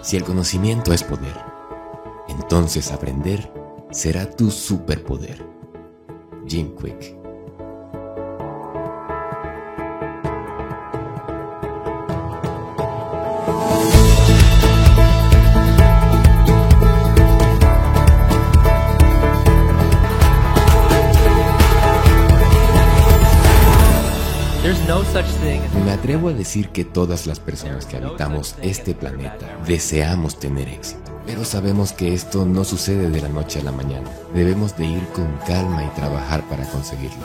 Si el conocimiento es poder, entonces aprender será tu superpoder. Jim Quick Me atrevo a decir que todas las personas que habitamos este planeta deseamos tener éxito. Pero sabemos que esto no sucede de la noche a la mañana. Debemos de ir con calma y trabajar para conseguirlo.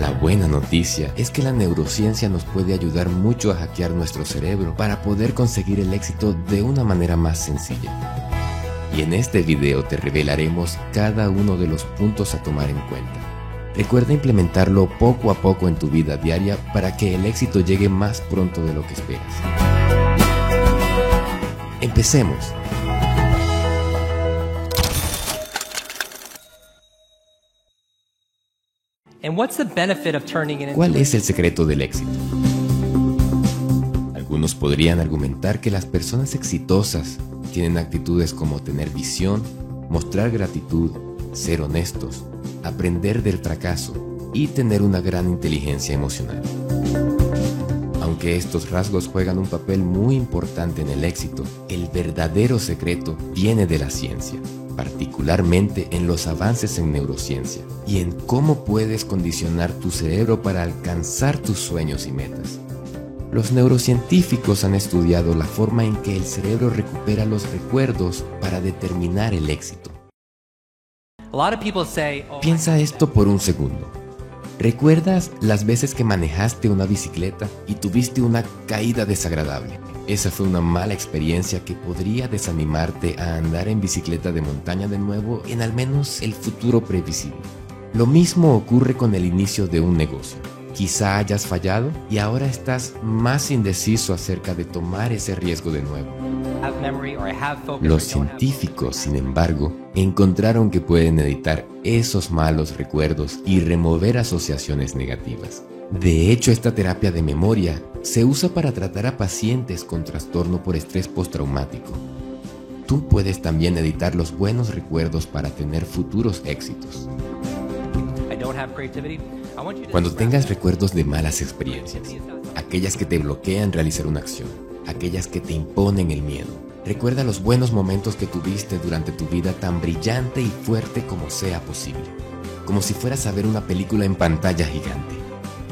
La buena noticia es que la neurociencia nos puede ayudar mucho a hackear nuestro cerebro para poder conseguir el éxito de una manera más sencilla. Y en este video te revelaremos cada uno de los puntos a tomar en cuenta Recuerda implementarlo poco a poco en tu vida diaria para que el éxito llegue más pronto de lo que esperas. Empecemos. ¿Cuál es el secreto del éxito? Algunos podrían argumentar que las personas exitosas tienen actitudes como tener visión, mostrar gratitud, ser honestos, aprender del fracaso y tener una gran inteligencia emocional. Aunque estos rasgos juegan un papel muy importante en el éxito, el verdadero secreto viene de la ciencia, particularmente en los avances en neurociencia y en cómo puedes condicionar tu cerebro para alcanzar tus sueños y metas. Los neurocientíficos han estudiado la forma en que el cerebro recupera los recuerdos para determinar el éxito. Oh, Piensa esto por un segundo. ¿Recuerdas las veces que manejaste una bicicleta y tuviste una caída desagradable? Esa fue una mala experiencia que podría desanimarte a andar en bicicleta de montaña de nuevo en al menos el futuro previsible. Lo mismo ocurre con el inicio de un negocio. Quizá hayas fallado y ahora estás más indeciso acerca de tomar ese riesgo de nuevo. Los científicos, sin embargo, encontraron que pueden editar esos malos recuerdos y remover asociaciones negativas. De hecho, esta terapia de memoria se usa para tratar a pacientes con trastorno por estrés postraumático. Tú puedes también editar los buenos recuerdos para tener futuros éxitos. Cuando tengas recuerdos de malas experiencias, aquellas que te bloquean realizar una acción, aquellas que te imponen el miedo, recuerda los buenos momentos que tuviste durante tu vida tan brillante y fuerte como sea posible, como si fueras a ver una película en pantalla gigante.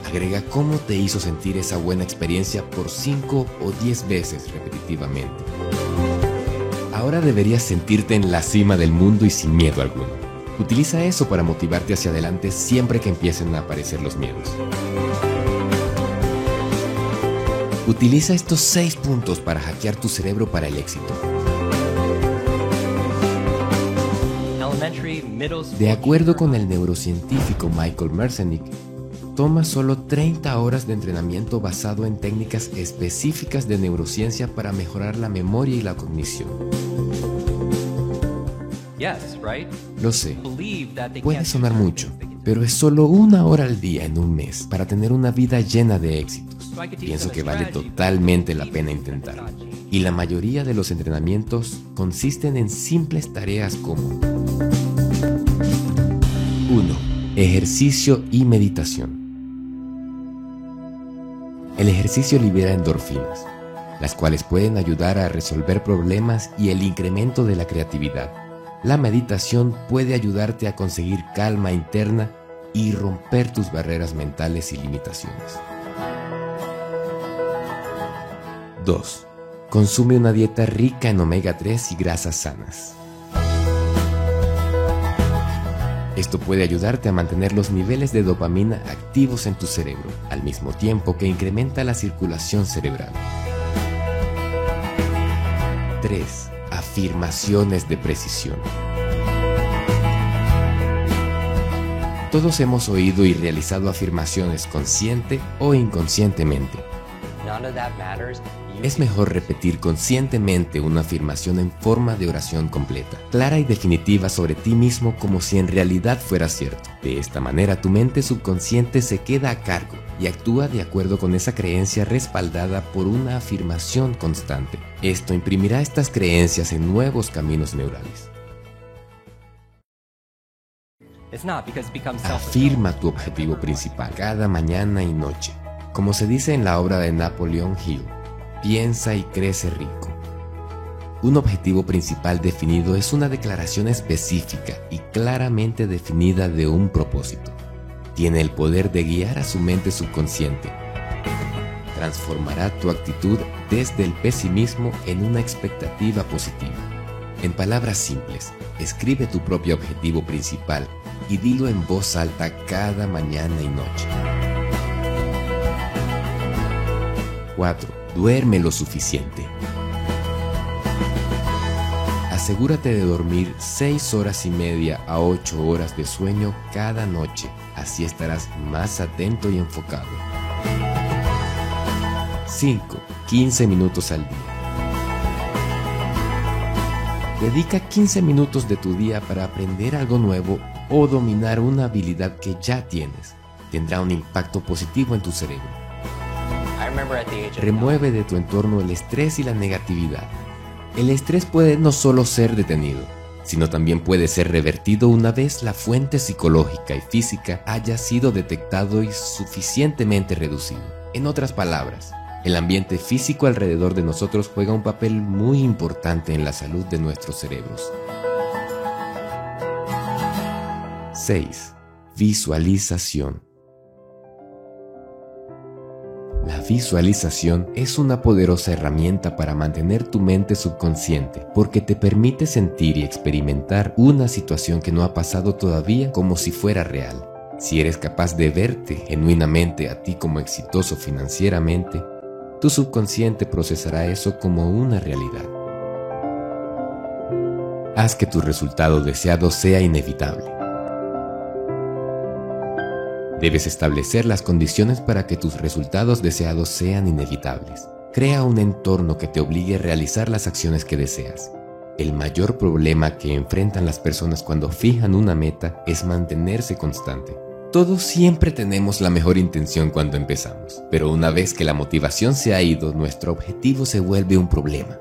Agrega cómo te hizo sentir esa buena experiencia por 5 o 10 veces repetitivamente. Ahora deberías sentirte en la cima del mundo y sin miedo alguno. Utiliza eso para motivarte hacia adelante siempre que empiecen a aparecer los miedos. Utiliza estos seis puntos para hackear tu cerebro para el éxito. De acuerdo con el neurocientífico Michael Merzenich, toma solo 30 horas de entrenamiento basado en técnicas específicas de neurociencia para mejorar la memoria y la cognición. Lo sé, puede sonar mucho, pero es solo una hora al día en un mes para tener una vida llena de éxitos. Pienso que vale totalmente la pena intentarlo. Y la mayoría de los entrenamientos consisten en simples tareas como 1. Ejercicio y meditación. El ejercicio libera endorfinas, las cuales pueden ayudar a resolver problemas y el incremento de la creatividad la meditación puede ayudarte a conseguir calma interna y romper tus barreras mentales y limitaciones. 2. Consume una dieta rica en omega 3 y grasas sanas. Esto puede ayudarte a mantener los niveles de dopamina activos en tu cerebro, al mismo tiempo que incrementa la circulación cerebral. 3 afirmaciones de precisión. Todos hemos oído y realizado afirmaciones consciente o inconscientemente. Es mejor repetir conscientemente una afirmación en forma de oración completa, clara y definitiva sobre ti mismo como si en realidad fuera cierto. De esta manera tu mente subconsciente se queda a cargo y actúa de acuerdo con esa creencia respaldada por una afirmación constante. Esto imprimirá estas creencias en nuevos caminos neurales. Afirma tu objetivo principal cada mañana y noche. Como se dice en la obra de Napoleon Hill, piensa y crece rico. Un objetivo principal definido es una declaración específica y claramente definida de un propósito. Tiene el poder de guiar a su mente subconsciente. Transformará tu actitud desde el pesimismo en una expectativa positiva. En palabras simples, escribe tu propio objetivo principal y dilo en voz alta cada mañana y noche. 4. Duerme lo suficiente. Asegúrate de dormir 6 horas y media a 8 horas de sueño cada noche, así estarás más atento y enfocado. 5. 15 minutos al día. Dedica 15 minutos de tu día para aprender algo nuevo o dominar una habilidad que ya tienes. Tendrá un impacto positivo en tu cerebro. Remueve de tu entorno el estrés y la negatividad. El estrés puede no solo ser detenido, sino también puede ser revertido una vez la fuente psicológica y física haya sido detectado y suficientemente reducido. En otras palabras, el ambiente físico alrededor de nosotros juega un papel muy importante en la salud de nuestros cerebros. 6. Visualización. Visualización es una poderosa herramienta para mantener tu mente subconsciente porque te permite sentir y experimentar una situación que no ha pasado todavía como si fuera real. Si eres capaz de verte genuinamente a ti como exitoso financieramente, tu subconsciente procesará eso como una realidad. Haz que tu resultado deseado sea inevitable. Debes establecer las condiciones para que tus resultados deseados sean inevitables. Crea un entorno que te obligue a realizar las acciones que deseas. El mayor problema que enfrentan las personas cuando fijan una meta es mantenerse constante. Todos siempre tenemos la mejor intención cuando empezamos, pero una vez que la motivación se ha ido, nuestro objetivo se vuelve un problema.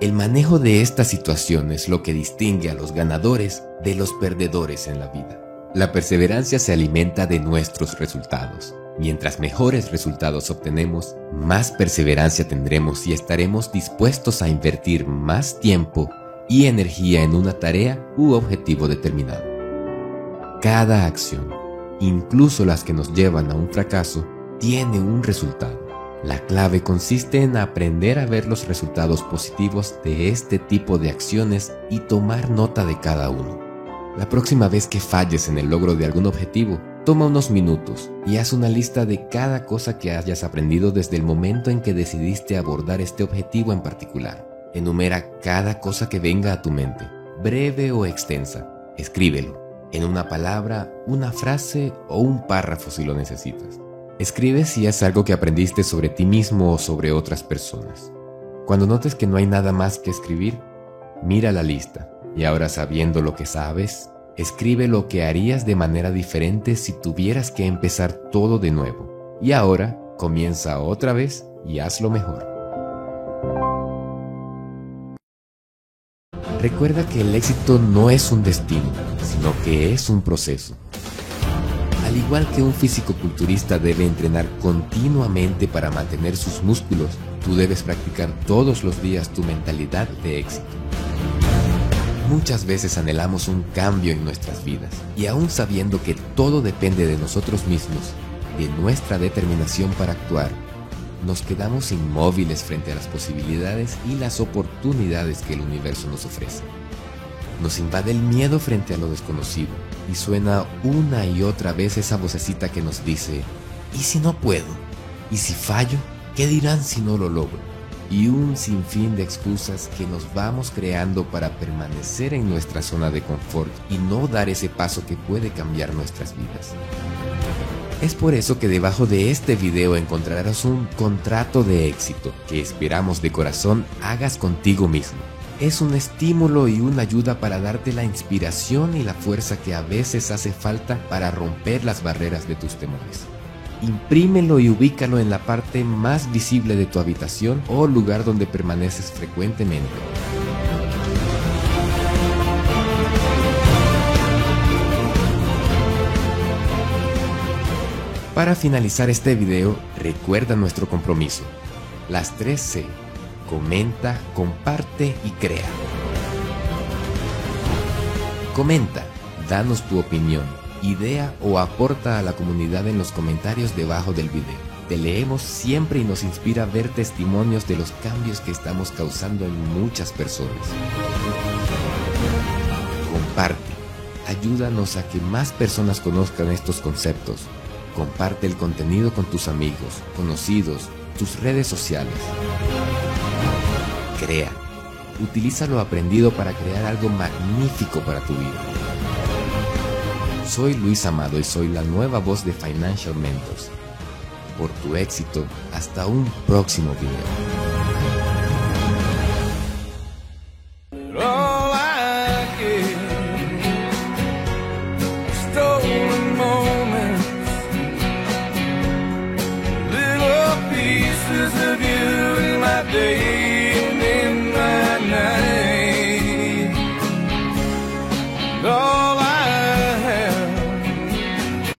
El manejo de esta situación es lo que distingue a los ganadores de los perdedores en la vida. La perseverancia se alimenta de nuestros resultados. Mientras mejores resultados obtenemos, más perseverancia tendremos y estaremos dispuestos a invertir más tiempo y energía en una tarea u objetivo determinado. Cada acción, incluso las que nos llevan a un fracaso, tiene un resultado. La clave consiste en aprender a ver los resultados positivos de este tipo de acciones y tomar nota de cada uno. La próxima vez que falles en el logro de algún objetivo, toma unos minutos y haz una lista de cada cosa que hayas aprendido desde el momento en que decidiste abordar este objetivo en particular. Enumera cada cosa que venga a tu mente, breve o extensa. Escríbelo, en una palabra, una frase o un párrafo si lo necesitas. Escribe si es algo que aprendiste sobre ti mismo o sobre otras personas. Cuando notes que no hay nada más que escribir, mira la lista y ahora sabiendo lo que sabes, escribe lo que harías de manera diferente si tuvieras que empezar todo de nuevo. Y ahora comienza otra vez y hazlo mejor. Recuerda que el éxito no es un destino, sino que es un proceso. Al igual que un físico-culturista debe entrenar continuamente para mantener sus músculos, tú debes practicar todos los días tu mentalidad de éxito. Muchas veces anhelamos un cambio en nuestras vidas y aún sabiendo que todo depende de nosotros mismos, de nuestra determinación para actuar, nos quedamos inmóviles frente a las posibilidades y las oportunidades que el universo nos ofrece. Nos invade el miedo frente a lo desconocido y suena una y otra vez esa vocecita que nos dice, ¿y si no puedo? ¿Y si fallo? ¿Qué dirán si no lo logro? Y un sinfín de excusas que nos vamos creando para permanecer en nuestra zona de confort y no dar ese paso que puede cambiar nuestras vidas. Es por eso que debajo de este video encontrarás un contrato de éxito que esperamos de corazón hagas contigo mismo. Es un estímulo y una ayuda para darte la inspiración y la fuerza que a veces hace falta para romper las barreras de tus temores. Imprímelo y ubícalo en la parte más visible de tu habitación o lugar donde permaneces frecuentemente. Para finalizar este video, recuerda nuestro compromiso. Las 3 C. Comenta, comparte y crea. Comenta, danos tu opinión, idea o aporta a la comunidad en los comentarios debajo del video. Te leemos siempre y nos inspira ver testimonios de los cambios que estamos causando en muchas personas. Comparte, ayúdanos a que más personas conozcan estos conceptos Comparte el contenido con tus amigos, conocidos, tus redes sociales. Crea. Utiliza lo aprendido para crear algo magnífico para tu vida. Soy Luis Amado y soy la nueva voz de Financial Mentors. Por tu éxito, hasta un próximo video.